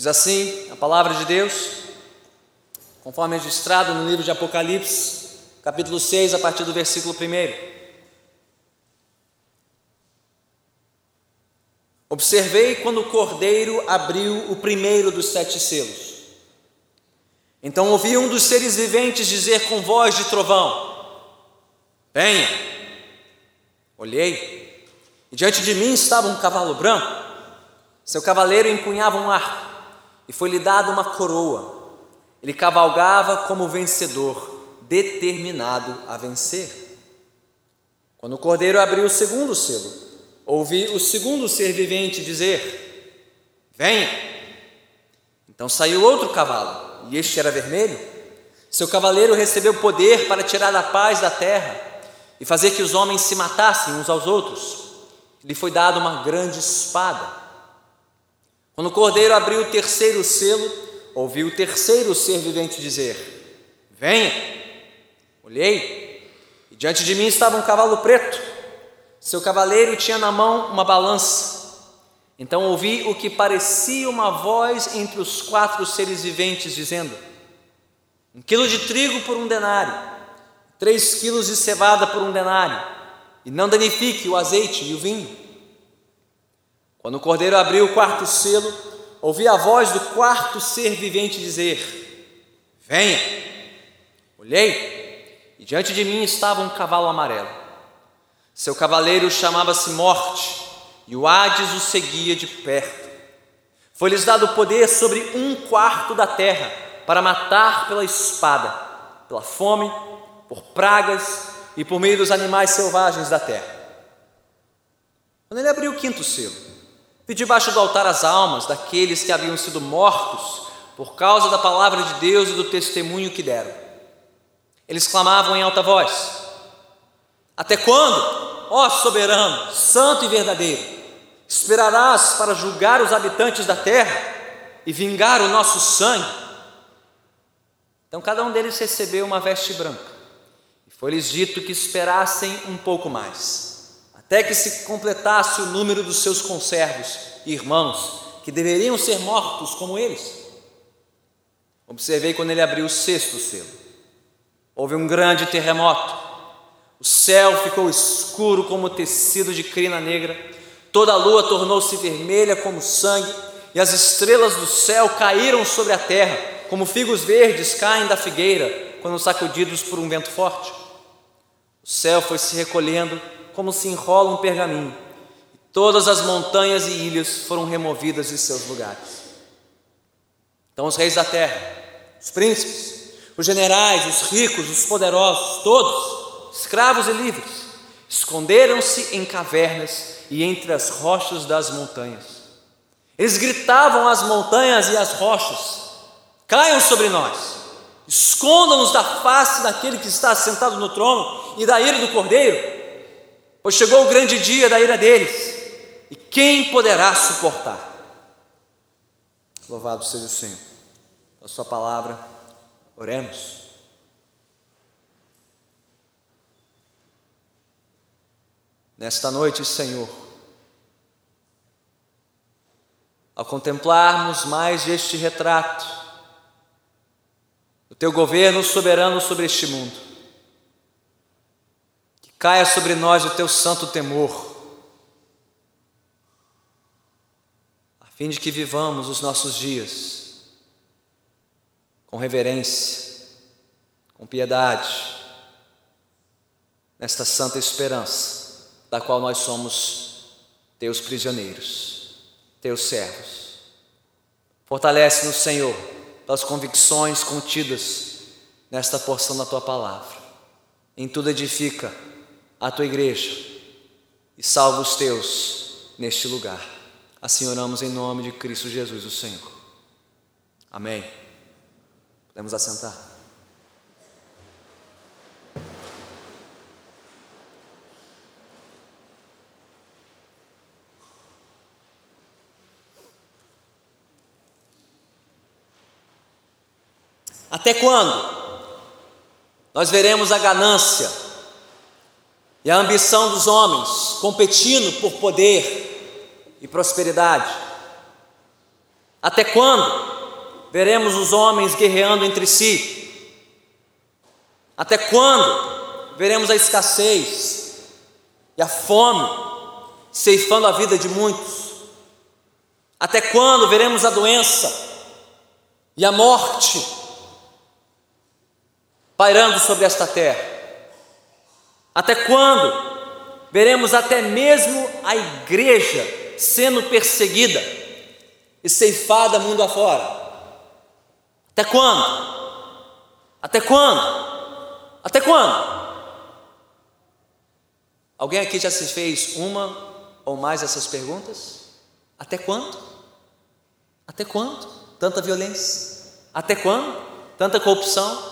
Diz assim a palavra de Deus, conforme registrado no livro de Apocalipse, capítulo 6, a partir do versículo 1. Observei quando o cordeiro abriu o primeiro dos sete selos. Então ouvi um dos seres viventes dizer com voz de trovão: Venha. Olhei, e diante de mim estava um cavalo branco. Seu cavaleiro empunhava um arco, e foi-lhe dada uma coroa. Ele cavalgava como vencedor, determinado a vencer. Quando o cordeiro abriu o segundo selo, ouvi o segundo ser vivente dizer: Venha. Então saiu outro cavalo, e este era vermelho. Seu cavaleiro recebeu poder para tirar a paz da terra e fazer que os homens se matassem uns aos outros. Lhe foi dada uma grande espada. Quando o cordeiro abriu o terceiro selo, ouvi o terceiro ser vivente dizer: Venha. Olhei, e diante de mim estava um cavalo preto seu cavaleiro tinha na mão uma balança. Então ouvi o que parecia uma voz entre os quatro seres viventes, dizendo: Um quilo de trigo por um denário, três quilos de cevada por um denário, e não danifique o azeite e o vinho. Quando o cordeiro abriu o quarto selo, ouvi a voz do quarto ser vivente dizer: Venha. Olhei, e diante de mim estava um cavalo amarelo. Seu cavaleiro chamava-se Morte, e o Hades o seguia de perto. Foi-lhes dado poder sobre um quarto da terra para matar pela espada, pela fome, por pragas e por meio dos animais selvagens da terra. Quando ele abriu o quinto selo, vi debaixo do altar as almas daqueles que haviam sido mortos por causa da palavra de Deus e do testemunho que deram. Eles clamavam em alta voz: Até quando? ó soberano, santo e verdadeiro, esperarás para julgar os habitantes da terra e vingar o nosso sangue? Então cada um deles recebeu uma veste branca, e foi-lhes dito que esperassem um pouco mais, até que se completasse o número dos seus conservos e irmãos, que deveriam ser mortos como eles. Observei quando ele abriu o sexto selo. Houve um grande terremoto o céu ficou escuro como tecido de crina negra, toda a lua tornou-se vermelha como sangue, e as estrelas do céu caíram sobre a terra, como figos verdes caem da figueira quando sacudidos por um vento forte. O céu foi se recolhendo como se enrola um pergaminho, todas as montanhas e ilhas foram removidas de seus lugares. Então os reis da terra, os príncipes, os generais, os ricos, os poderosos, todos, escravos e livres, esconderam-se em cavernas e entre as rochas das montanhas. Eles gritavam às montanhas e às rochas: Caiam sobre nós, escondam-nos da face daquele que está sentado no trono e da ira do cordeiro, pois chegou o grande dia da ira deles, e quem poderá suportar? Louvado seja o Senhor, a Sua palavra, oremos. Nesta noite, Senhor, ao contemplarmos mais este retrato do Teu governo soberano sobre este mundo, caia sobre nós o Teu santo temor, a fim de que vivamos os nossos dias com reverência, com piedade, nesta santa esperança da qual nós somos teus prisioneiros, teus servos. Fortalece-nos, Senhor, das convicções contidas nesta porção da tua palavra. Em tudo edifica a tua igreja e salva os teus neste lugar. Assim oramos em nome de Cristo Jesus, o Senhor. Amém. Podemos assentar. Até quando? Nós veremos a ganância e a ambição dos homens competindo por poder e prosperidade. Até quando veremos os homens guerreando entre si? Até quando veremos a escassez e a fome ceifando a vida de muitos? Até quando veremos a doença e a morte pairando sobre esta terra? Até quando veremos até mesmo a igreja sendo perseguida e ceifada mundo afora? Até quando? Até quando? Até quando? Alguém aqui já se fez uma ou mais dessas perguntas? Até quando? Até quando? Tanta violência? Até quando? Tanta corrupção?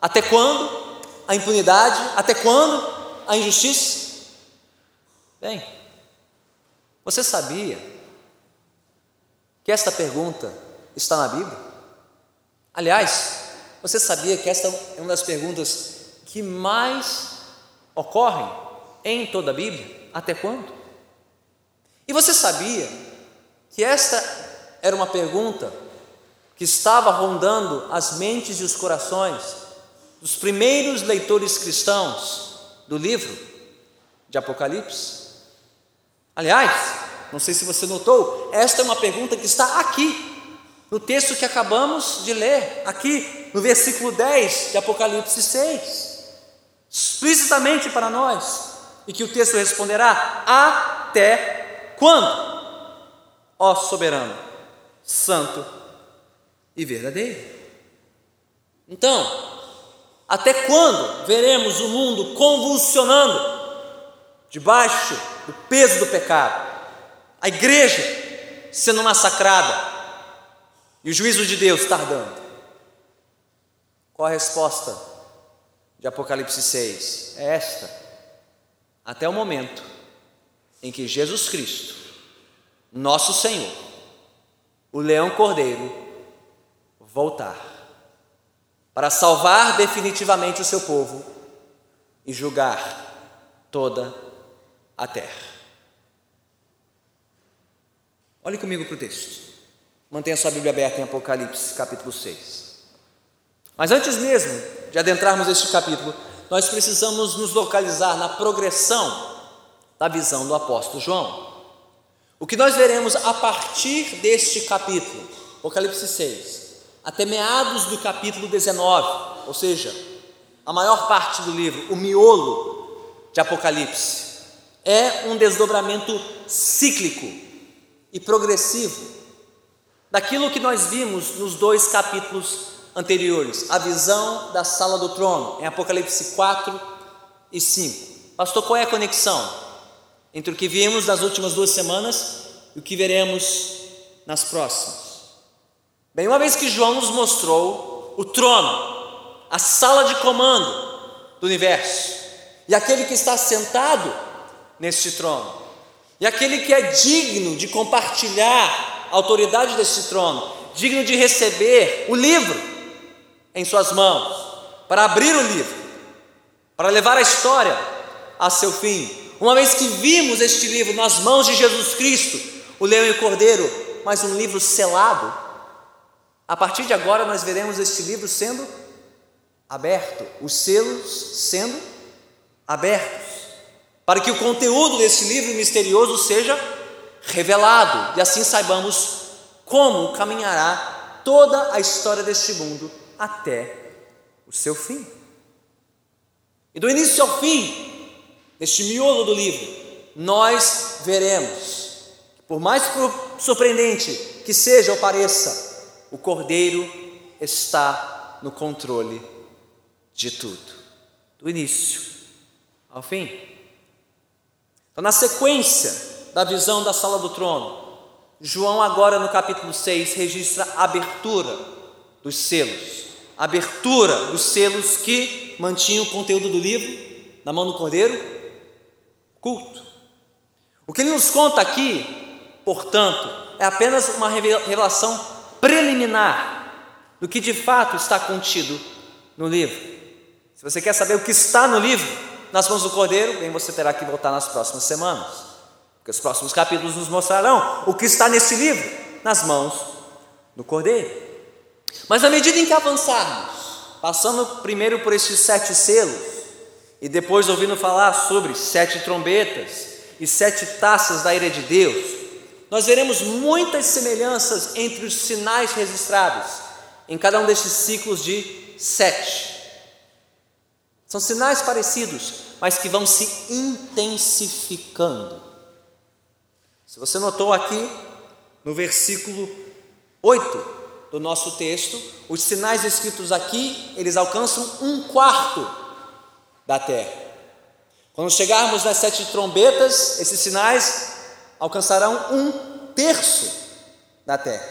Até quando? A impunidade? Até quando? A injustiça? Bem, você sabia que esta pergunta está na Bíblia? Aliás, você sabia que esta é uma das perguntas que mais ocorrem em toda a Bíblia? Até quando? E você sabia que esta era uma pergunta que estava rondando as mentes e os corações dos primeiros leitores cristãos do livro de Apocalipse? Aliás, não sei se você notou, esta é uma pergunta que está aqui, no texto que acabamos de ler, aqui no versículo 10 de Apocalipse 6, explicitamente para nós, e que o texto responderá: Até quando? Ó soberano, santo e verdadeiro. Então, até quando veremos o mundo convulsionando debaixo do peso do pecado, a igreja sendo massacrada e o juízo de Deus tardando. Qual a resposta de Apocalipse 6? É esta: até o momento em que Jesus Cristo, nosso Senhor, o leão cordeiro, voltar para salvar definitivamente o seu povo e julgar toda a terra. Olhe comigo para o texto. Mantenha sua Bíblia aberta em Apocalipse, capítulo 6. Mas antes mesmo de adentrarmos este capítulo, nós precisamos nos localizar na progressão da visão do apóstolo João. O que nós veremos a partir deste capítulo, Apocalipse 6, até meados do capítulo 19, ou seja, a maior parte do livro, o miolo de Apocalipse, é um desdobramento cíclico e progressivo daquilo que nós vimos nos dois capítulos anteriores, a visão da sala do trono, em Apocalipse 4 e 5. Pastor, qual é a conexão entre o que vimos nas últimas duas semanas e o que veremos nas próximas? Bem, uma vez que João nos mostrou o trono, a sala de comando do universo, e aquele que está sentado neste trono. E aquele que é digno de compartilhar a autoridade deste trono, digno de receber o livro em suas mãos, para abrir o livro, para levar a história a seu fim. Uma vez que vimos este livro nas mãos de Jesus Cristo, o leão e o cordeiro, mas um livro selado, a partir de agora nós veremos este livro sendo aberto, os selos sendo abertos para que o conteúdo desse livro misterioso seja revelado e assim saibamos como caminhará toda a história deste mundo até o seu fim. E do início ao fim, neste miolo do livro, nós veremos, por mais surpreendente que seja ou pareça, o Cordeiro está no controle de tudo, do início ao fim. Então, na sequência da visão da sala do trono, João, agora no capítulo 6, registra a abertura dos selos, a abertura dos selos que mantinham o conteúdo do livro na mão do cordeiro, culto. O que ele nos conta aqui, portanto, é apenas uma revelação preliminar do que de fato está contido no livro. Se você quer saber o que está no livro, nas mãos do Cordeiro, bem, você terá que voltar nas próximas semanas, porque os próximos capítulos nos mostrarão o que está nesse livro nas mãos do Cordeiro. Mas à medida em que avançarmos, passando primeiro por estes sete selos, e depois ouvindo falar sobre sete trombetas e sete taças da ira de Deus, nós veremos muitas semelhanças entre os sinais registrados em cada um destes ciclos de sete. São sinais parecidos, mas que vão se intensificando. Se você notou aqui no versículo 8 do nosso texto, os sinais escritos aqui, eles alcançam um quarto da terra. Quando chegarmos nas sete trombetas, esses sinais alcançarão um terço da terra.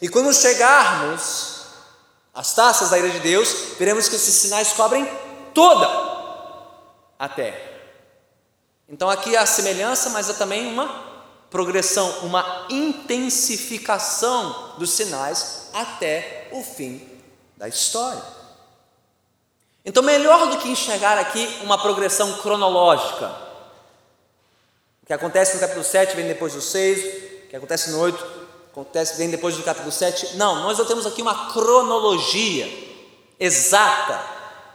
E quando chegarmos às taças da ira de Deus, veremos que esses sinais cobrem toda a terra. Então aqui há semelhança, mas há também uma progressão, uma intensificação dos sinais até o fim da história. Então, melhor do que enxergar aqui uma progressão cronológica, o que acontece no capítulo 7 vem depois do 6, o que acontece no 8 acontece, vem depois do capítulo 7. Não, nós não temos aqui uma cronologia exata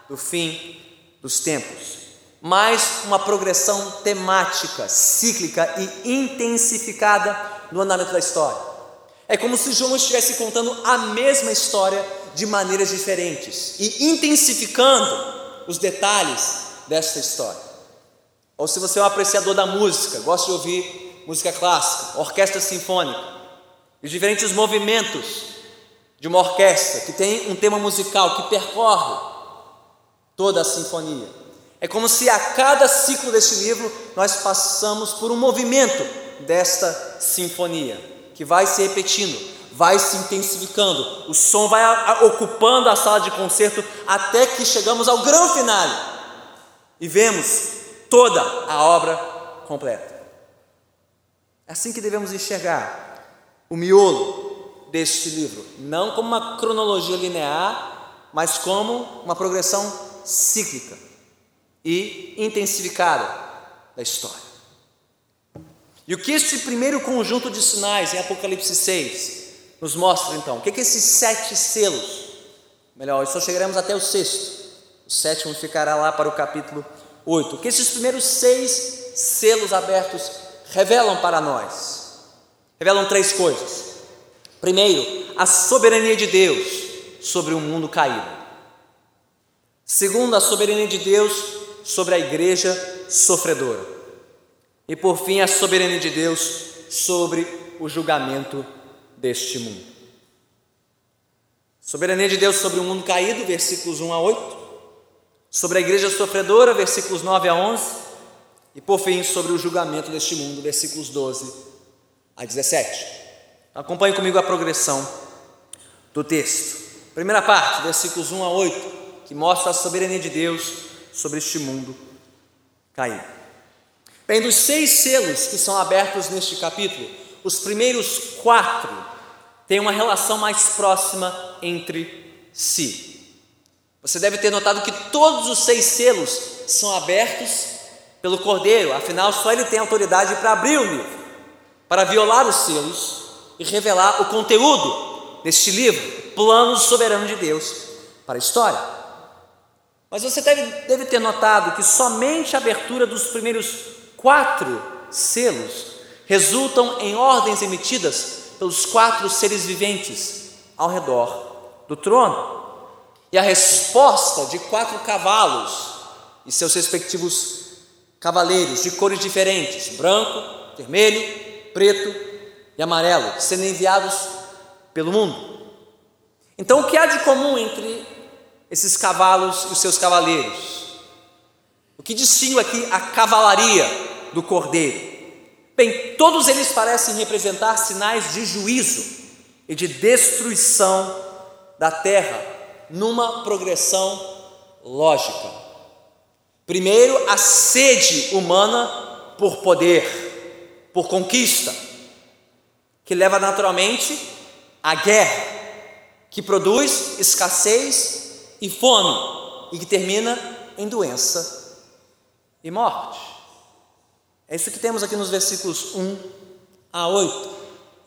do fim dos tempos, mas uma progressão temática, cíclica e intensificada no andamento da história. É como se João estivesse contando a mesma história de maneiras diferentes e intensificando os detalhes desta história. Ou se você é um apreciador da música, gosta de ouvir música clássica, orquestra sinfônica, os diferentes movimentos de uma orquestra que tem um tema musical que percorre toda a sinfonia. É como se a cada ciclo deste livro nós passamos por um movimento desta sinfonia, que vai se repetindo, vai se intensificando, o som vai ocupando a sala de concerto até que chegamos ao grande final e vemos toda a obra completa. É assim que devemos enxergar o miolo deste livro, não como uma cronologia linear, mas como uma progressão cíclica e intensificada da história. E o que este primeiro conjunto de sinais em Apocalipse 6 nos mostra então? O que, é que esses sete selos, melhor, só chegaremos até o sexto, o sétimo ficará lá para o capítulo 8. O que esses primeiros seis selos abertos revelam para nós? Revelam três coisas. Primeiro, a soberania de Deus sobre o mundo caído. Segundo, a soberania de Deus sobre a igreja sofredora. E por fim, a soberania de Deus sobre o julgamento deste mundo. Soberania de Deus sobre o mundo caído, versículos 1 a 8. Sobre a igreja sofredora, versículos 9 a 11. E por fim, sobre o julgamento deste mundo, versículos 12 a 17. Acompanhe comigo a progressão do texto. Primeira parte, versículos 1 a 8, que mostra a soberania de Deus sobre este mundo caído. Bem, dos seis selos que são abertos neste capítulo, os primeiros quatro têm uma relação mais próxima entre si. Você deve ter notado que todos os seis selos são abertos pelo Cordeiro, afinal, só ele tem autoridade para abrir o livro, para violar os selos e revelar o conteúdo deste livro, plano soberano de Deus para a história. Mas você deve, deve ter notado que somente a abertura dos primeiros quatro selos resultam em ordens emitidas pelos quatro seres viventes ao redor do trono. E a resposta de quatro cavalos e seus respectivos cavaleiros de cores diferentes, branco, vermelho, preto e amarelo, sendo enviados pelo mundo. Então, o que há de comum entre esses cavalos e os seus cavaleiros. O que distingue aqui a cavalaria do cordeiro? Bem, todos eles parecem representar sinais de juízo e de destruição da terra numa progressão lógica. Primeiro, a sede humana por poder, por conquista, que leva naturalmente à guerra, que produz escassez e fome, e que termina em doença e morte. É isso que temos aqui nos versículos 1 a 8.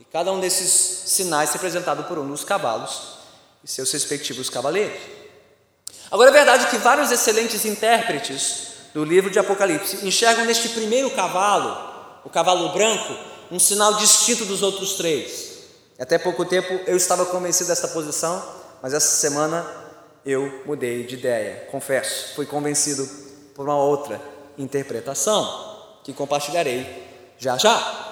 E Cada um desses sinais representado por um dos cavalos e seus respectivos cavaleiros. Agora é verdade que vários excelentes intérpretes do livro de Apocalipse enxergam neste primeiro cavalo, o cavalo branco, um sinal distinto dos outros três. Até pouco tempo eu estava convencido desta posição, mas essa semana eu mudei de ideia, confesso, fui convencido por uma outra interpretação que compartilharei já já.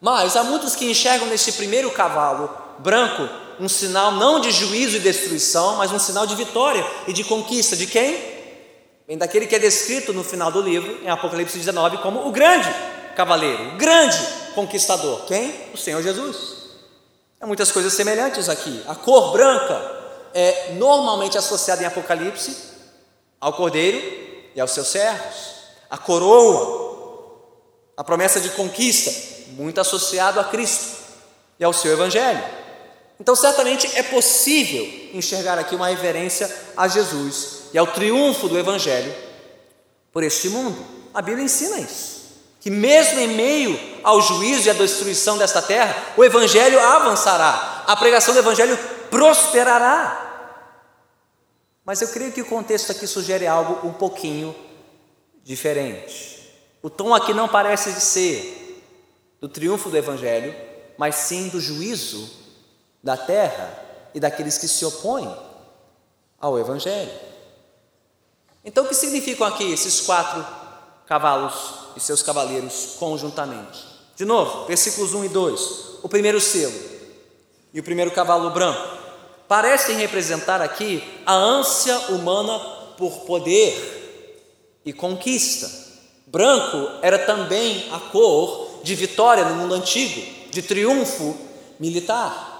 Mas há muitos que enxergam neste primeiro cavalo branco um sinal não de juízo e destruição, mas um sinal de vitória e de conquista de quem? Daquele que é descrito no final do livro, em Apocalipse 19, como o grande cavaleiro, o grande conquistador. Quem? O Senhor Jesus. Há muitas coisas semelhantes aqui. A cor branca é normalmente associada em Apocalipse ao cordeiro e aos seus servos. A coroa, a promessa de conquista, muito associado a Cristo e ao seu evangelho. Então, certamente é possível enxergar aqui uma reverência a Jesus e ao triunfo do Evangelho por este mundo. A Bíblia ensina isso. Que mesmo em meio ao juízo e à destruição desta terra, o Evangelho avançará, a pregação do Evangelho prosperará. Mas eu creio que o contexto aqui sugere algo um pouquinho diferente. O tom aqui não parece ser do triunfo do Evangelho, mas sim do juízo da terra e daqueles que se opõem ao Evangelho. Então, o que significam aqui esses quatro cavalos e seus cavaleiros conjuntamente? De novo, versículos 1 e 2. O primeiro selo e o primeiro cavalo branco parecem representar aqui a ânsia humana por poder e conquista. Branco era também a cor de vitória no mundo antigo, de triunfo militar.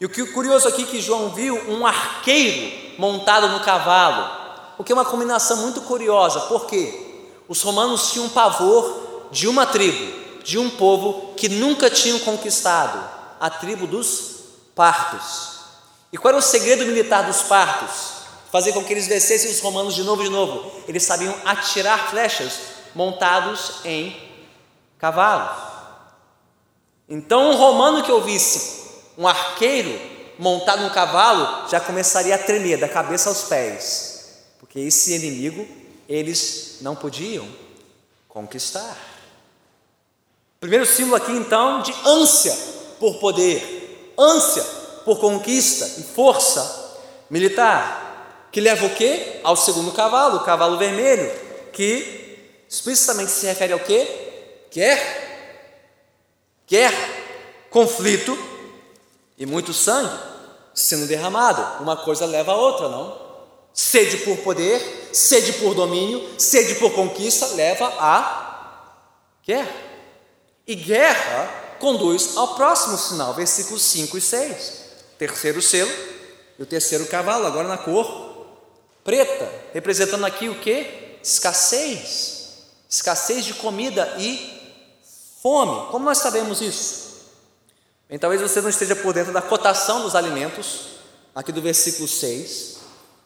E o que é curioso aqui que João viu um arqueiro montado no cavalo, o que é uma combinação muito curiosa, porque os romanos tinham pavor de uma tribo, de um povo que nunca tinham conquistado, a tribo dos partos. E qual era o segredo militar dos partos? Fazer com que eles vencessem os romanos de novo e de novo. Eles sabiam atirar flechas montados em cavalos. Então, um romano que ouvisse um arqueiro montado num cavalo já começaria a tremer da cabeça aos pés, porque esse inimigo eles não podiam conquistar. Primeiro símbolo aqui então de ânsia por poder, ânsia por conquista e força militar, que leva o quê? Ao segundo cavalo, o cavalo vermelho, que explicitamente se refere ao quê? Guerra. Guerra, conflito e muito sangue sendo derramado. Uma coisa leva a outra, não? Sede por poder, sede por domínio, sede por conquista leva a guerra. E guerra conduz ao próximo sinal, versículos 5 e 6. Terceiro selo e o terceiro cavalo, agora na cor preta, representando aqui o que? Escassez. Escassez de comida e fome. Como nós sabemos isso? Bem, talvez você não esteja por dentro da cotação dos alimentos, aqui do versículo 6,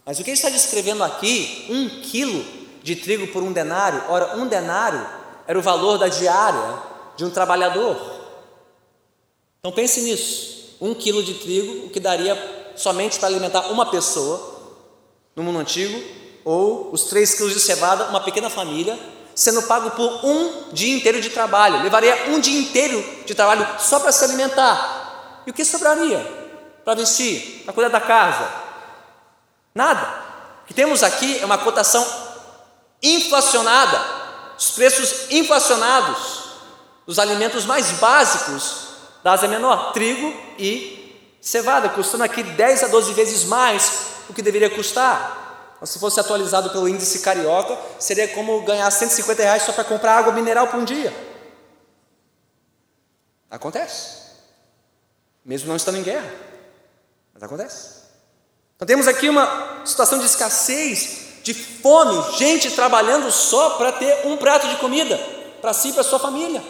mas o que ele está descrevendo aqui, um quilo de trigo por um denário, ora, um denário era o valor da diária de um trabalhador. Então pense nisso, um quilo de trigo, o que daria somente para alimentar uma pessoa no mundo antigo, ou os três quilos de cevada, uma pequena família, sendo pago por um dia inteiro de trabalho. Levaria um dia inteiro de trabalho só para se alimentar. E o que sobraria? Para vestir, para cuidar da casa? Nada. O que temos aqui é uma cotação inflacionada, os preços inflacionados dos alimentos mais básicos da Ásia Menor, trigo e cevada, custando aqui 10 a 12 vezes mais o que deveria custar. Se fosse atualizado pelo índice carioca, seria como ganhar 150 reais só para comprar água mineral por um dia. Acontece. Mesmo não estando em guerra. Mas acontece. Então temos aqui uma situação de escassez, de fome, gente trabalhando só para ter um prato de comida para si e para sua família.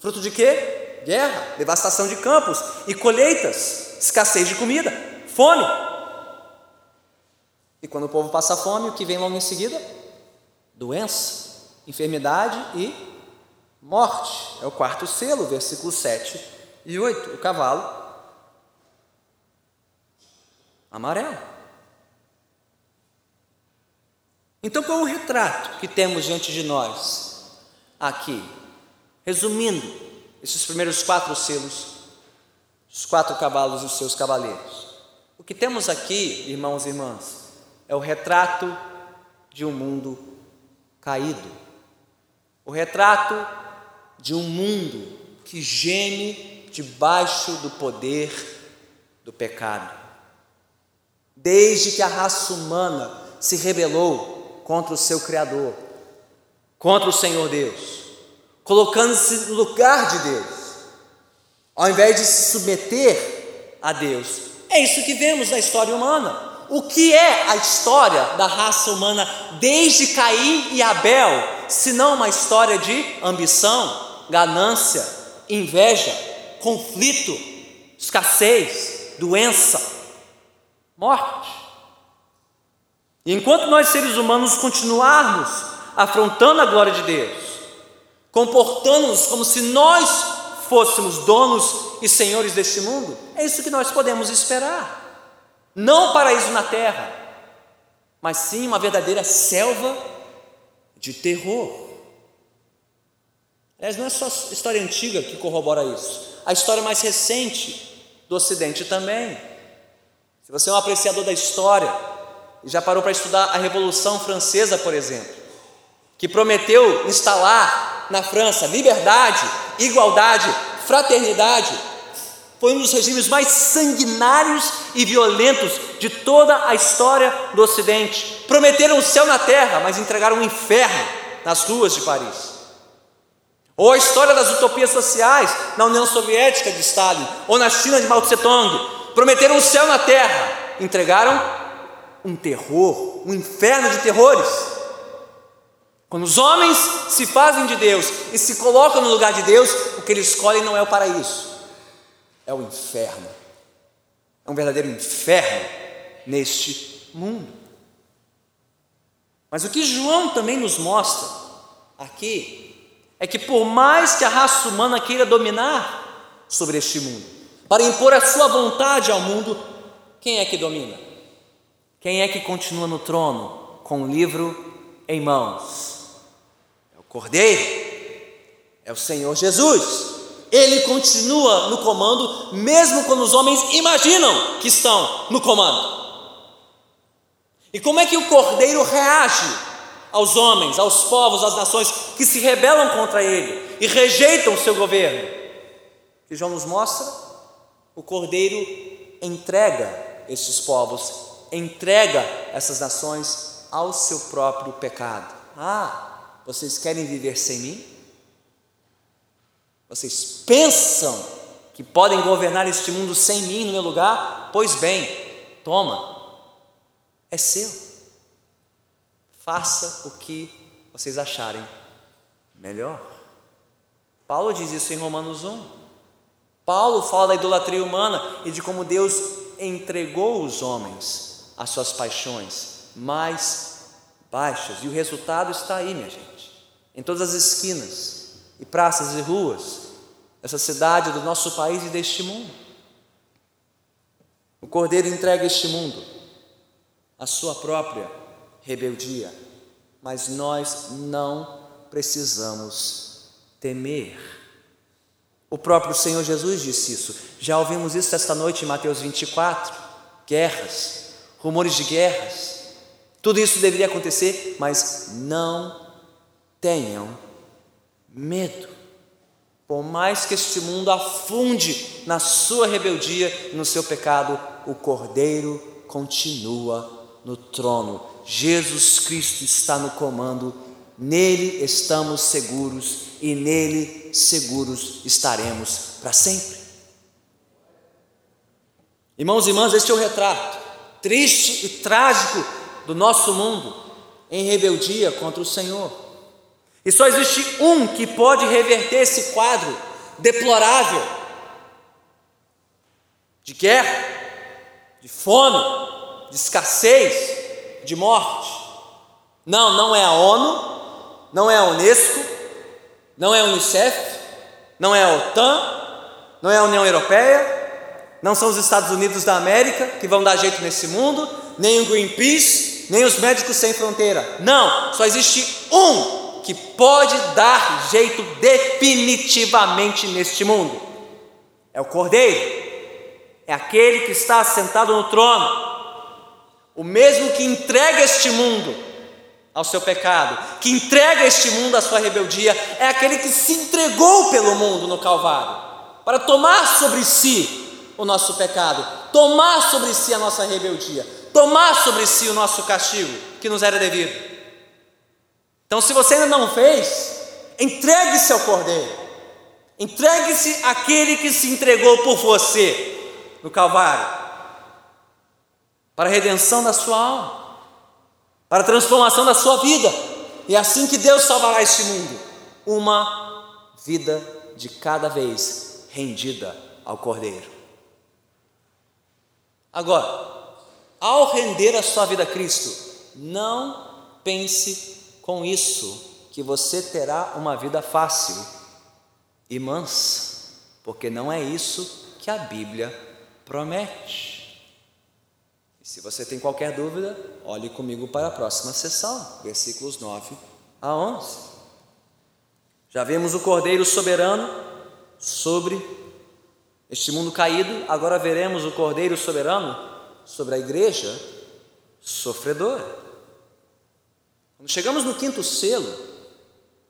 Fruto de quê? Guerra, devastação de campos e colheitas, escassez de comida, fome. Quando o povo passa fome, o que vem logo em seguida? Doença, enfermidade e morte. É o quarto selo, versículo 7 E oito, o cavalo amarelo. Então, qual é o retrato que temos diante de nós aqui? Resumindo, esses primeiros quatro selos, os quatro cavalos e os seus cavaleiros. O que temos aqui, irmãos e irmãs, é o retrato de um mundo caído, o retrato de um mundo que geme debaixo do poder do pecado desde que a raça humana se rebelou contra o seu Criador, contra o Senhor Deus, colocando-se no lugar de Deus, ao invés de se submeter a Deus. É isso que vemos na história humana. O que é a história da raça humana desde Caim e Abel, se não uma história de ambição, ganância, inveja, conflito, escassez, doença? morte. E enquanto nós seres humanos continuarmos afrontando a glória de Deus, comportando-nos como se nós fôssemos donos e senhores deste mundo, é isso que nós podemos esperar. Não paraíso na terra, mas sim uma verdadeira selva de terror. Aliás, não é só a história antiga que corrobora isso, a história mais recente do Ocidente também. Se você é um apreciador da história e já parou para estudar a Revolução Francesa, por exemplo, que prometeu instalar na França liberdade, igualdade, fraternidade, foi um dos regimes mais sanguinários e violentos de toda a história do Ocidente. Prometeram o céu na terra, mas entregaram o um inferno nas ruas de Paris. Ou a história das utopias sociais na União Soviética de Stalin, ou na China de Mao Tse-tung, prometeram o céu na terra, entregaram um terror, um inferno de terrores. Quando os homens se fazem de Deus e se colocam no lugar de Deus, o que eles escolhem não é o paraíso, é o inferno. É um verdadeiro inferno neste mundo. Mas o que João também nos mostra aqui é que, por mais que a raça humana queira dominar sobre este mundo, para impor a sua vontade ao mundo, quem é que domina? Quem é que continua no trono com o livro em mãos? É o Cordeiro, é o Senhor Jesus. Ele continua no comando, mesmo quando os homens imaginam que estão no comando. E como é que o Cordeiro reage aos homens, aos povos, às nações que se rebelam contra ele e rejeitam o seu governo? Que João nos mostra o Cordeiro entrega esses povos, entrega essas nações ao seu próprio pecado. Ah, vocês querem viver sem mim? Vocês pensam que podem governar este mundo sem mim no meu lugar? Pois bem, toma, é seu. Faça o que vocês acharem melhor. Paulo diz isso em Romanos 1. Paulo fala da idolatria humana e de como Deus entregou os homens às suas paixões mais baixas, e o resultado está aí, minha gente, em todas as esquinas e praças e ruas dessa cidade, do nosso país e deste mundo. O Cordeiro entrega este mundo à sua própria rebeldia, mas nós não precisamos temer o próprio Senhor Jesus disse isso. Já ouvimos isso esta noite em Mateus 24. Guerras, rumores de guerras. Tudo isso deveria acontecer, mas não tenham medo. Por mais que este mundo afunde na sua rebeldia e no seu pecado, o Cordeiro continua no trono. Jesus Cristo está no comando Nele estamos seguros e nele seguros estaremos para sempre. Irmãos e irmãs, este é o retrato triste e trágico do nosso mundo em rebeldia contra o Senhor. E só existe um que pode reverter esse quadro deplorável de guerra, de fome, de escassez, de morte. Não, não é a ONU, não é a Unesco, não é a Unicef, não é a OTAN, não é a União Europeia, não são os Estados Unidos da América que vão dar jeito nesse mundo, nem o Greenpeace, nem os Médicos Sem Fronteira. Não, só existe um que pode dar jeito definitivamente neste mundo: é o Cordeiro, é aquele que está sentado no trono, o mesmo que entrega este mundo ao seu pecado, que entrega este mundo à sua rebeldia, é aquele que se entregou pelo mundo no Calvário, para tomar sobre si o nosso pecado, tomar sobre si a nossa rebeldia, tomar sobre si o nosso castigo que nos era devido. Então, se você ainda não fez, entregue-se ao Cordeiro, entregue-se àquele que se entregou por você no Calvário, para a redenção da sua alma para a transformação da sua vida. E é assim que Deus salvará este mundo. Uma vida de cada vez rendida ao Cordeiro. Agora, ao render a sua vida a Cristo, não pense com isso que você terá uma vida fácil e mansa, porque não é isso que a Bíblia promete. Se você tem qualquer dúvida, olhe comigo para a próxima sessão, versículos 9 a 11. Já vimos o Cordeiro soberano sobre este mundo caído, agora veremos o Cordeiro soberano sobre a igreja sofredora. Quando chegamos no quinto selo,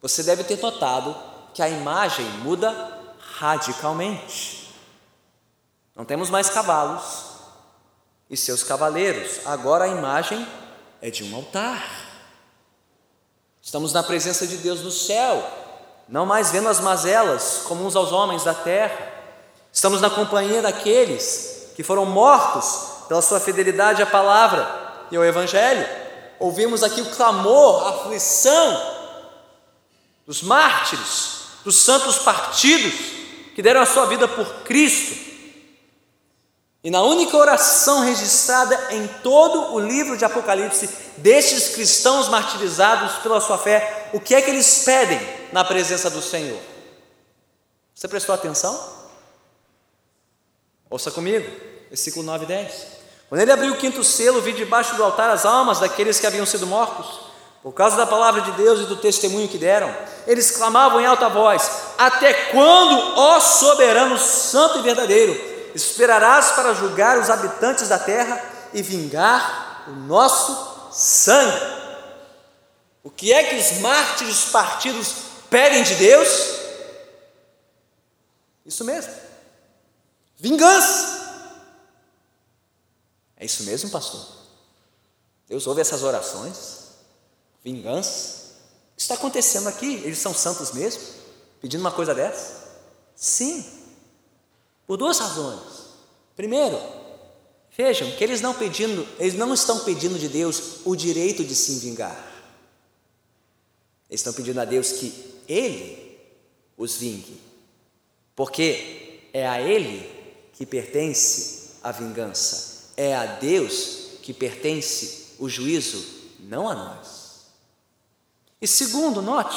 você deve ter notado que a imagem muda radicalmente. Não temos mais cavalos, e seus cavaleiros. Agora a imagem é de um altar. Estamos na presença de Deus no céu, não mais vendo as mazelas comuns aos homens da terra. Estamos na companhia daqueles que foram mortos pela sua fidelidade à palavra e ao Evangelho. Ouvimos aqui o clamor, a aflição dos mártires, dos santos partidos que deram a sua vida por Cristo e na única oração registrada em todo o livro de Apocalipse destes cristãos martirizados pela sua fé, o que é que eles pedem na presença do Senhor? Você prestou atenção? Ouça comigo, versículo 9 e 10. Quando ele abriu o quinto selo, vi debaixo do altar as almas daqueles que haviam sido mortos, por causa da palavra de Deus e do testemunho que deram. Eles clamavam em alta voz: Até quando, ó soberano santo e verdadeiro, esperarás para julgar os habitantes da terra e vingar o nosso sangue. O que é que os mártires partidos pedem de Deus? Isso mesmo, vingança. É isso mesmo, pastor? Deus ouve essas orações? Vingança? O que está acontecendo aqui? Eles são santos mesmo? Pedindo uma coisa dessa? Sim. Por duas razões. Primeiro, vejam que eles não pedindo, eles não estão pedindo de Deus o direito de se vingar. Eles estão pedindo a Deus que Ele os vingue, porque é a Ele que pertence a vingança, é a Deus que pertence o juízo, não a nós. E segundo, note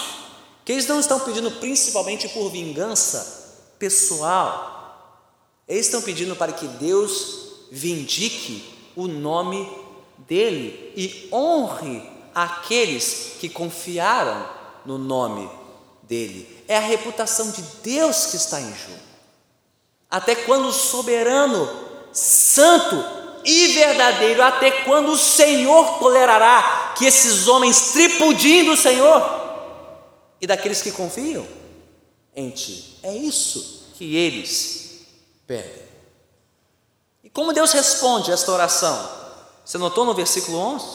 que eles não estão pedindo principalmente por vingança pessoal, eles estão pedindo para que Deus vindique o nome dele e honre aqueles que confiaram no nome dele. É a reputação de Deus que está em jogo. Até quando o soberano, santo e verdadeiro, até quando o Senhor tolerará que esses homens tripudiem do Senhor e daqueles que confiam em ti? É isso que eles pedem. E como Deus responde a esta oração? Você notou no versículo 11?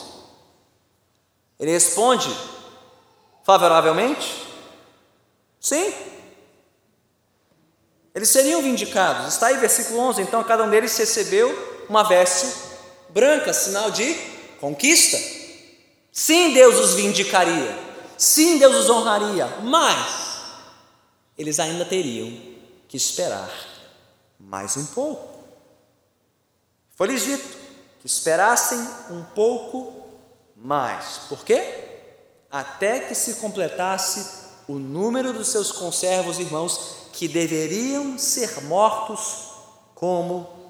Ele responde favoravelmente? Sim. Eles seriam vindicados. Está aí versículo 11. Então, cada um deles recebeu uma veste branca, sinal de conquista. Sim, Deus os vindicaria. Sim, Deus os honraria. Mas eles ainda teriam que esperar mais um pouco. Foi-lhes dito que esperassem um pouco mais. Por quê? Até que se completasse o número dos seus conservos irmãos que deveriam ser mortos como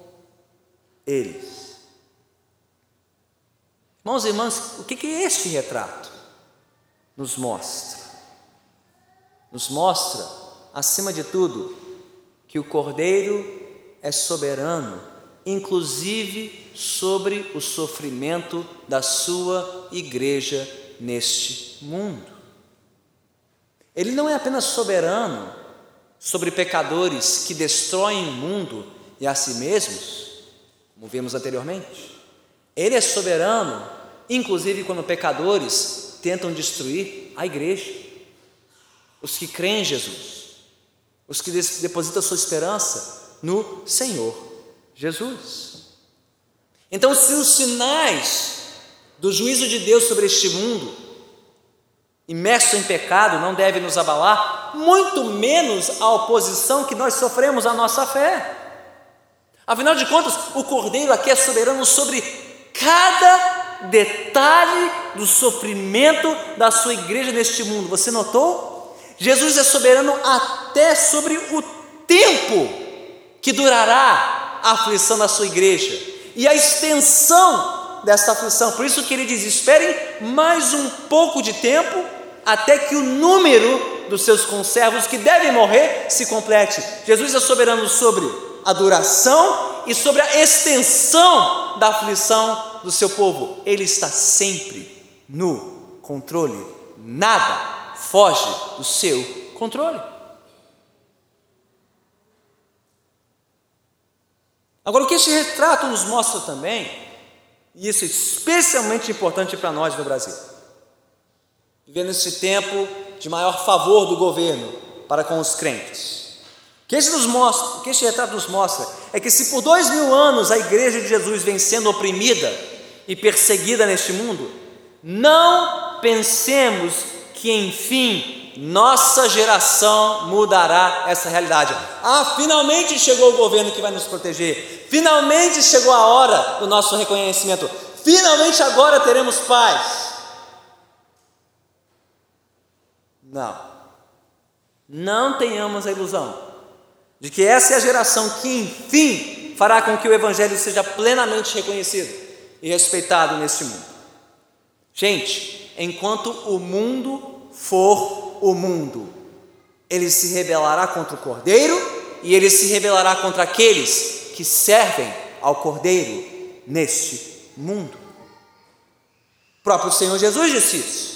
eles. Irmãos e irmãs, o que, que este retrato nos mostra? Nos mostra, acima de tudo, que o Cordeiro é soberano, inclusive sobre o sofrimento da sua igreja neste mundo. Ele não é apenas soberano sobre pecadores que destroem o mundo e a si mesmos, como vimos anteriormente. Ele é soberano, inclusive quando pecadores tentam destruir a igreja, os que creem em Jesus, os que depositam sua esperança no Senhor Jesus. Então, se os sinais do juízo de Deus sobre este mundo imerso em pecado não deve nos abalar, muito menos a oposição que nós sofremos à nossa fé. Afinal de contas, o Cordeiro aqui é soberano sobre cada detalhe do sofrimento da sua igreja neste mundo. Você notou? Jesus é soberano até sobre o tempo que durará a aflição da sua igreja e a extensão desta aflição. Por isso que ele diz: esperem mais um pouco de tempo até que o número dos seus conservos que devem morrer se complete. Jesus é soberano sobre a duração e sobre a extensão da aflição do seu povo. Ele está sempre no controle. Nada foge do seu controle. Agora, o que este retrato nos mostra também, e isso é especialmente importante para nós no Brasil, vivendo esse tempo de maior favor do governo para com os crentes. Que este, nos mostra, que este retrato nos mostra é que se por dois mil anos a igreja de Jesus vem sendo oprimida e perseguida neste mundo, não pensemos que enfim nossa geração mudará essa realidade. Ah, finalmente chegou o governo que vai nos proteger. Finalmente chegou a hora do nosso reconhecimento. Finalmente agora teremos paz. Não. Não tenhamos a ilusão de que essa é a geração que, enfim, fará com que o Evangelho seja plenamente reconhecido e respeitado neste mundo. Gente, enquanto o mundo for o mundo, ele se rebelará contra o Cordeiro e ele se rebelará contra aqueles que servem ao Cordeiro neste mundo. O próprio Senhor Jesus disse isso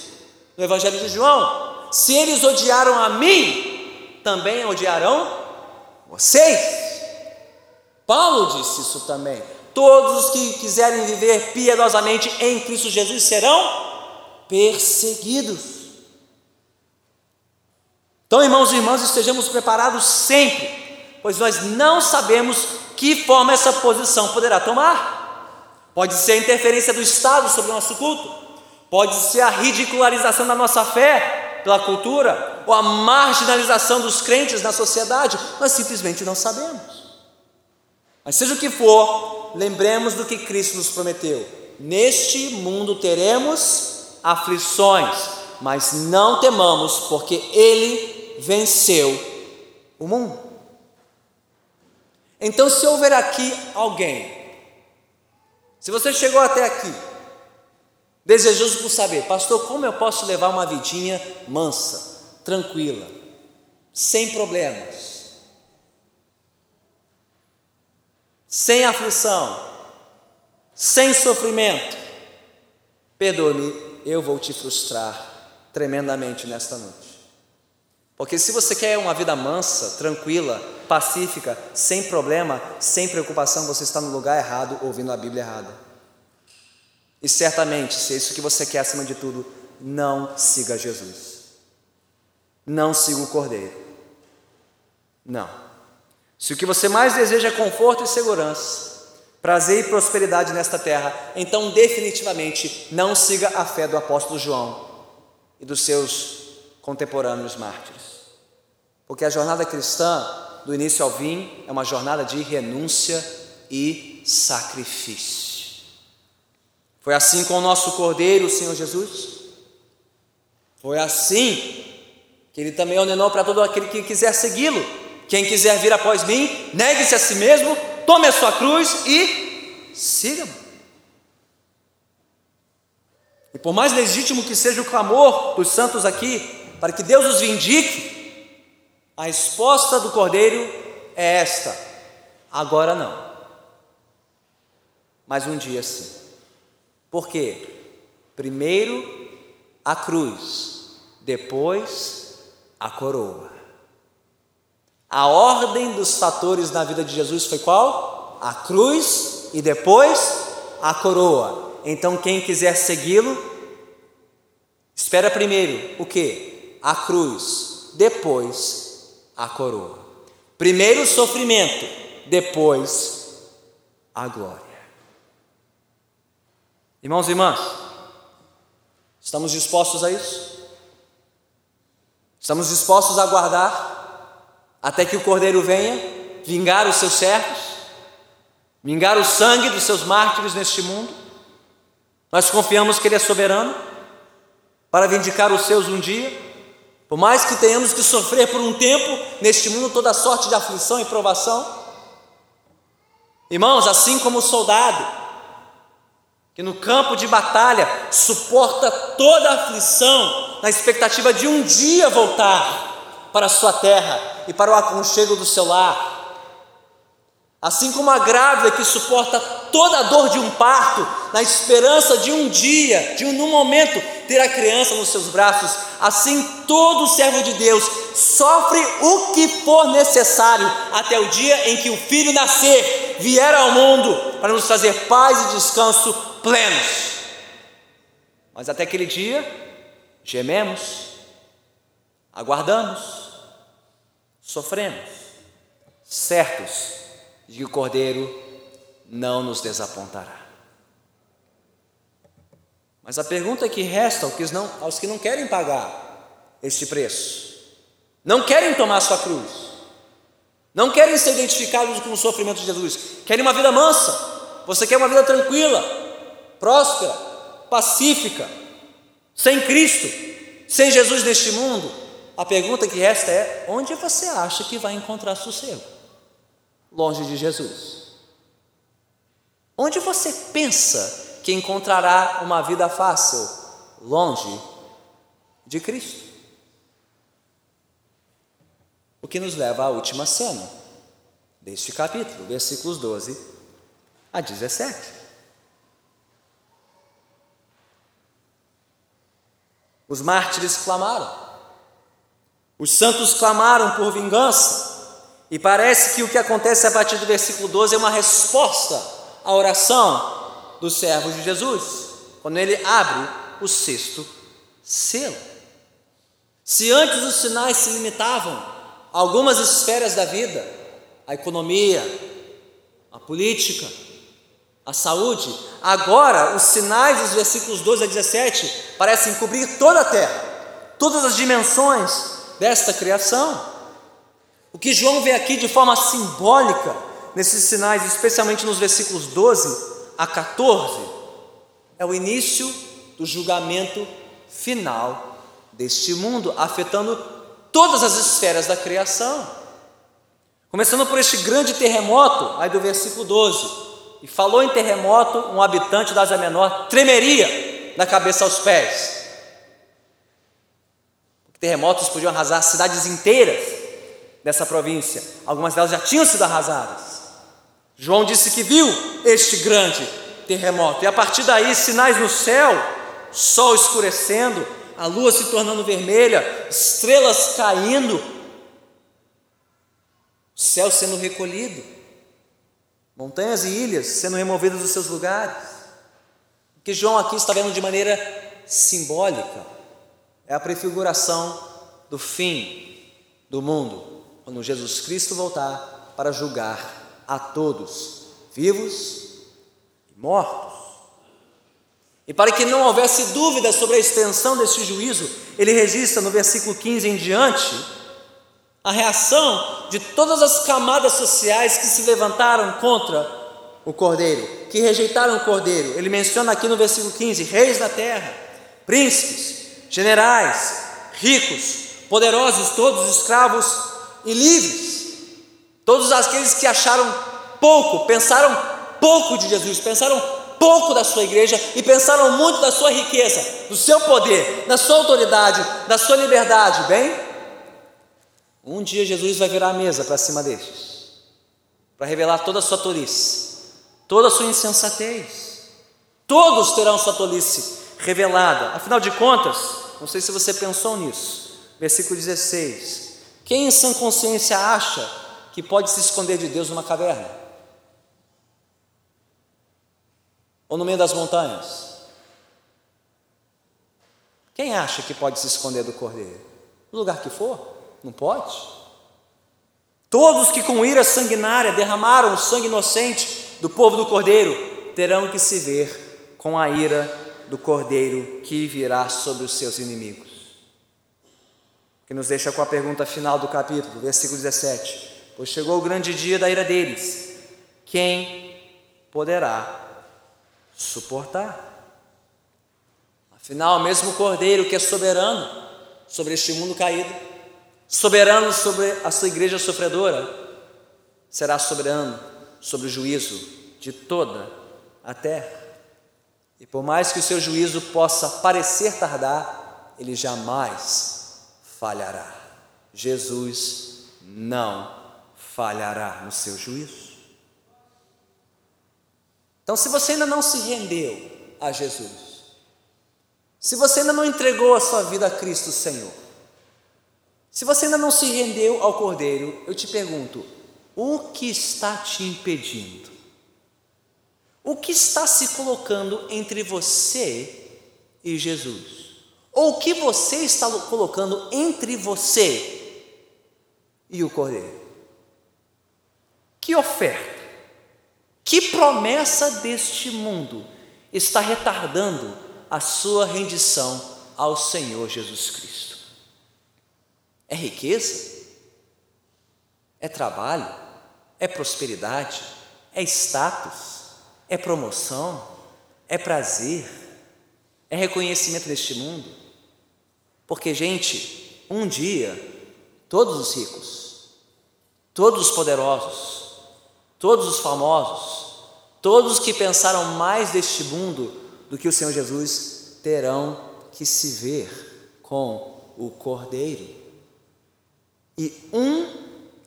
no Evangelho de João, se eles odiaram a mim, também odiarão vocês. Paulo disse isso também. Todos os que quiserem viver piedosamente em Cristo Jesus serão perseguidos. Então, irmãos e irmãs, estejamos preparados sempre, pois nós não sabemos que forma essa posição poderá tomar. Pode ser a interferência do Estado sobre o nosso culto, pode ser a ridicularização da nossa fé, pela cultura, ou a marginalização dos crentes na sociedade, nós simplesmente não sabemos. Mas seja o que for, lembremos do que Cristo nos prometeu: neste mundo teremos aflições, mas não temamos, porque Ele venceu o mundo. Então, se houver aqui alguém, se você chegou até aqui, desejoso por saber, pastor, como eu posso levar uma vidinha mansa, tranquila, sem problemas, sem aflição, sem sofrimento? Perdoe-me, eu vou te frustrar tremendamente nesta noite. Porque se você quer uma vida mansa, tranquila, pacífica, sem problema, sem preocupação, você está no lugar errado, ouvindo a Bíblia errada. E certamente, se é isso que você quer acima de tudo, não siga Jesus. Não siga o Cordeiro. Não. Se o que você mais deseja é conforto e segurança, prazer e prosperidade nesta terra, então definitivamente não siga a fé do apóstolo João e dos seus contemporâneos mártires. Porque a jornada cristã, do início ao fim, é uma jornada de renúncia e sacrifício. Foi assim com o nosso Cordeiro, o Senhor Jesus? Foi assim que ele também ordenou para todo aquele que quiser segui-lo. Quem quiser vir após mim, negue-se a si mesmo, tome a sua cruz e siga-me. E por mais legítimo que seja o clamor dos santos aqui, para que Deus os vindique, a resposta do Cordeiro é esta: agora não. Mas um dia sim. Por quê? Primeiro a cruz, depois a coroa. A ordem dos fatores na vida de Jesus foi qual? A cruz e depois a coroa. Então quem quiser segui-lo, espera primeiro o que? A cruz, depois a coroa. Primeiro o sofrimento, depois a glória. Irmãos e irmãs, estamos dispostos a isso? Estamos dispostos a aguardar até que o Cordeiro venha vingar os seus servos, vingar o sangue dos seus mártires neste mundo. Nós confiamos que Ele é soberano para vindicar os seus um dia. Por mais que tenhamos que sofrer por um tempo neste mundo toda sorte de aflição e provação, irmãos, assim como o soldado que no campo de batalha suporta toda a aflição na expectativa de um dia voltar para a sua terra, e para o aconchego do seu lar. Assim como a grávida que suporta toda a dor de um parto, na esperança de um dia, de um momento, ter a criança nos seus braços, assim todo servo de Deus sofre o que for necessário até o dia em que o filho nascer, vier ao mundo para nos trazer paz e descanso plenos. Mas até aquele dia, gememos, aguardamos sofremos, certos de que o Cordeiro não nos desapontará. Mas a pergunta que resta aos que não, aos que não querem pagar este preço, não querem tomar sua cruz, não querem ser identificados com o sofrimento de Jesus, querem uma vida mansa, você quer uma vida tranquila, próspera, pacífica, sem Cristo, sem Jesus neste mundo, a pergunta que resta é: onde você acha que vai encontrar sossego? Longe de Jesus. Onde você pensa que encontrará uma vida fácil? Longe de Cristo. O que nos leva à última cena deste capítulo, versículos 12 a 17. Os mártires clamaram. Os santos clamaram por vingança, e parece que o que acontece a partir do versículo 12 é uma resposta à oração dos servos de Jesus, quando ele abre o sexto selo. Se antes os sinais se limitavam a algumas esferas da vida, a economia, a política, a saúde, agora os sinais dos versículos 12 a 17 parecem cobrir toda a terra, todas as dimensões desta criação. O que João vê aqui de forma simbólica, nesses sinais, especialmente nos versículos 12 a 14, é o início do julgamento final deste mundo, afetando todas as esferas da criação. Começando por este grande terremoto, aí do versículo 12. E falou em terremoto, um habitante da Ásia Menor tremeria da cabeça aos pés. Terremotos podiam arrasar cidades inteiras dessa província. Algumas delas já tinham sido arrasadas. João disse que viu este grande terremoto. E a partir daí, sinais no céu, sol escurecendo, a lua se tornando vermelha, estrelas caindo, o céu sendo recolhido, montanhas e ilhas sendo removidas dos seus lugares. O que João aqui está vendo de maneira simbólica é a prefiguração do fim do mundo, quando Jesus Cristo voltar para julgar a todos, vivos e mortos. E para que não houvesse dúvida sobre a extensão deste juízo, ele registra no versículo 15 em diante a reação de todas as camadas sociais que se levantaram contra o cordeiro, que rejeitaram o cordeiro. Ele menciona aqui no versículo 15: reis da terra, príncipes, generais, ricos, poderosos, todos escravos e livres. Todos aqueles que acharam pouco, pensaram pouco de Jesus, pensaram pouco da sua igreja e pensaram muito da sua riqueza, do seu poder, da sua autoridade, da sua liberdade, bem? Um dia Jesus vai virar a mesa para cima destes, para revelar toda a sua tolice, toda a sua insensatez. Todos terão sua tolice revelada. Afinal de contas, não sei se você pensou nisso. Versículo 16. Quem em sã consciência acha que pode se esconder de Deus numa caverna? Ou no meio das montanhas? Quem acha que pode se esconder do cordeiro? No lugar que for? Não pode. Todos que com ira sanguinária derramaram o sangue inocente do povo do cordeiro terão que se ver com a ira do cordeiro que virá sobre os seus inimigos. Que nos deixa com a pergunta final do capítulo, versículo 17: Pois chegou o grande dia da ira deles, quem poderá suportar? Afinal, mesmo o cordeiro que é soberano sobre este mundo caído, soberano sobre a sua igreja sofredora, será soberano sobre o juízo de toda a terra. E por mais que o seu juízo possa parecer tardar, ele jamais falhará. Jesus não falhará no seu juízo. Então, se você ainda não se rendeu a Jesus, se você ainda não entregou a sua vida a Cristo Senhor, se você ainda não se rendeu ao Cordeiro, eu te pergunto: o que está te impedindo? O que está se colocando entre você e Jesus? Ou o que você está colocando entre você e o Cordeiro? Que oferta, que promessa deste mundo está retardando a sua rendição ao Senhor Jesus Cristo? É riqueza? É trabalho? É prosperidade? É status? é promoção, é prazer, é reconhecimento neste mundo. Porque, gente, um dia, todos os ricos, todos os poderosos, todos os famosos, todos os que pensaram mais deste mundo do que o Senhor Jesus, terão que se ver com o Cordeiro. E um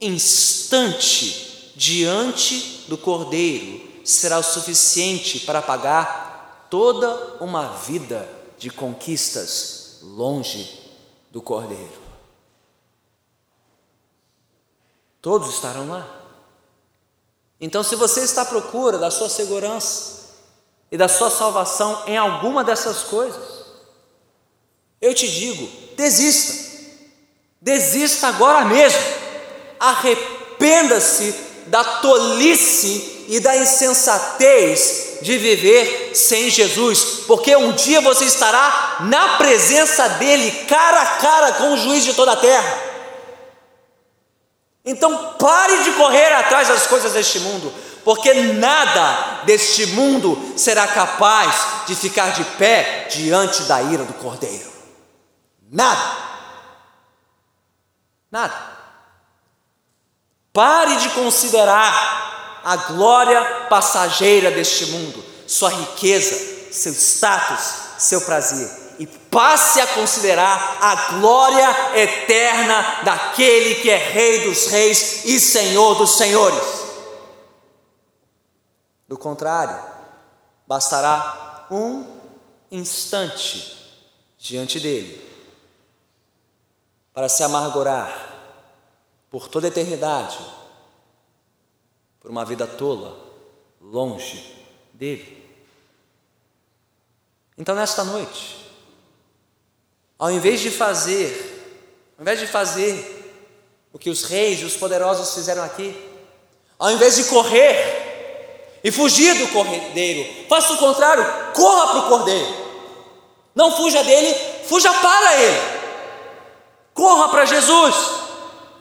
instante diante do Cordeiro será o suficiente para pagar toda uma vida de conquistas longe do Cordeiro. Todos estarão lá. Então, se você está à procura da sua segurança e da sua salvação em alguma dessas coisas, eu te digo: desista, desista agora mesmo, arrependa-se da tolice e da insensatez de viver sem Jesus, porque um dia você estará na presença dele, cara a cara com o juiz de toda a terra. Então pare de correr atrás das coisas deste mundo, porque nada deste mundo será capaz de ficar de pé diante da ira do Cordeiro. Nada. Nada. Pare de considerar a glória passageira deste mundo, sua riqueza, seu status, seu prazer, e passe a considerar a glória eterna daquele que é Rei dos Reis e Senhor dos Senhores. Do contrário, bastará um instante diante dele para se amargurar por toda a eternidade por uma vida tola, longe dele. Então, nesta noite, ao invés de fazer, ao invés de fazer o que os reis e os poderosos fizeram aqui, ao invés de correr e fugir do cordeiro, faça o contrário, corra para o cordeiro. Não fuja dele, fuja para ele. Corra para Jesus,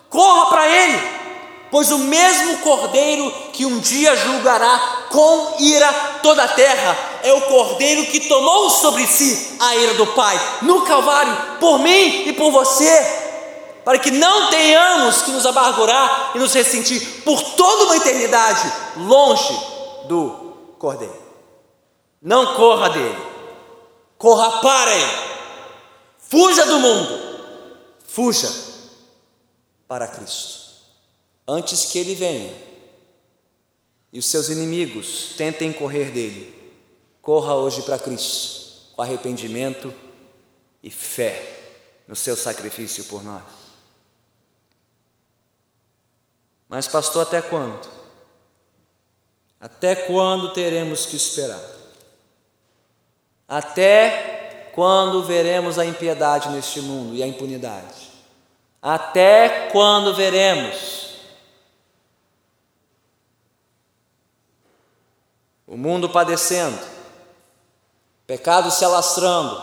corra para ele pois o mesmo Cordeiro que um dia julgará com ira toda a terra é o Cordeiro que tomou sobre si a ira do Pai no Calvário, por mim e por você. para que não tenhamos que nos amargurar e nos ressentir por toda uma eternidade longe do Cordeiro. Não corra dele, corra para ele, fuja do mundo, fuja para Cristo, antes que ele venha e os seus inimigos tentem correr dele. Corra hoje para Cristo, com arrependimento e fé no seu sacrifício por nós. Mas, pastor, até quando? Até quando teremos que esperar? Até quando veremos a impiedade neste mundo e a impunidade? Até quando veremos o mundo padecendo, pecados se alastrando,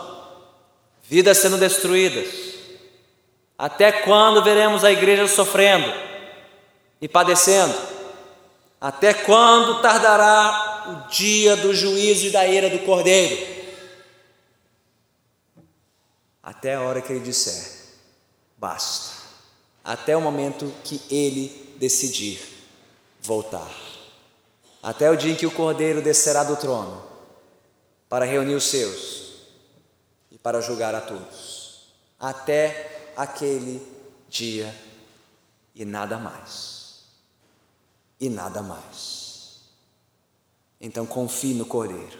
vidas sendo destruídas. Até quando veremos a igreja sofrendo e padecendo? Até quando tardará o dia do juízo e da ira do Cordeiro? Até a hora que ele disser: basta. Até o momento que ele decidir voltar. Até o dia em que o Cordeiro descerá do trono para reunir os seus para julgar a todos, até aquele dia e nada mais. E nada mais. Então confie no Cordeiro.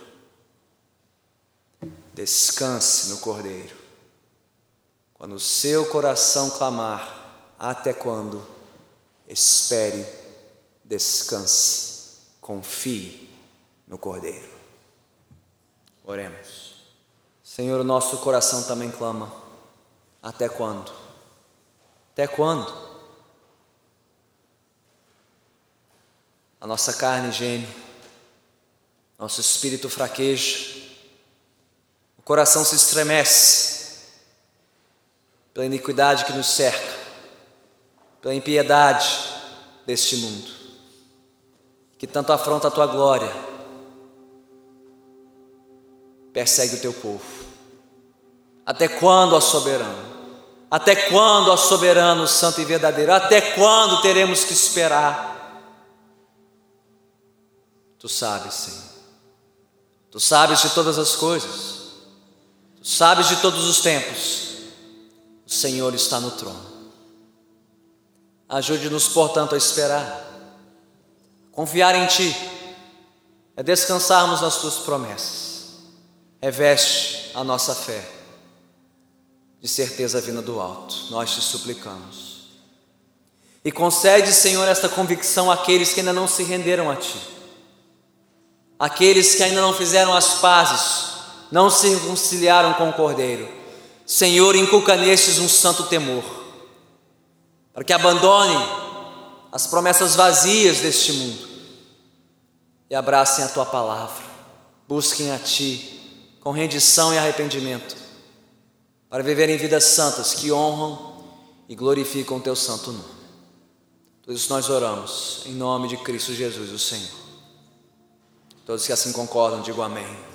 Descanse no Cordeiro. Quando o seu coração clamar, até quando, espere, descanse, confie no Cordeiro. Oremos. Senhor, nosso coração também clama. Até quando? Até quando? A nossa carne geme, nosso espírito fraqueja, o coração se estremece pela iniquidade que nos cerca, pela impiedade deste mundo, que tanto afronta a tua glória, persegue o teu povo. Até quando, ó soberano? Até quando, ó soberano, santo e verdadeiro? Até quando teremos que esperar? Tu sabes, Senhor. Tu sabes de todas as coisas. Tu sabes de todos os tempos. O Senhor está no trono. Ajude-nos, portanto, a esperar. Confiar em Ti é descansarmos nas Tuas promessas. Reveste a nossa fé de certeza vinda do alto. Nós te suplicamos. E concede, Senhor, esta convicção àqueles que ainda não se renderam a Ti, aqueles que ainda não fizeram as pazes, não se reconciliaram com o Cordeiro. Senhor, inculca nestes um santo temor, para que abandonem as promessas vazias deste mundo e abracem a Tua palavra, busquem a Ti com rendição e arrependimento para viverem vidas santas que honram e glorificam o teu santo nome. Por isso nós oramos em nome de Cristo Jesus, o Senhor. Todos que assim concordam, digam amém.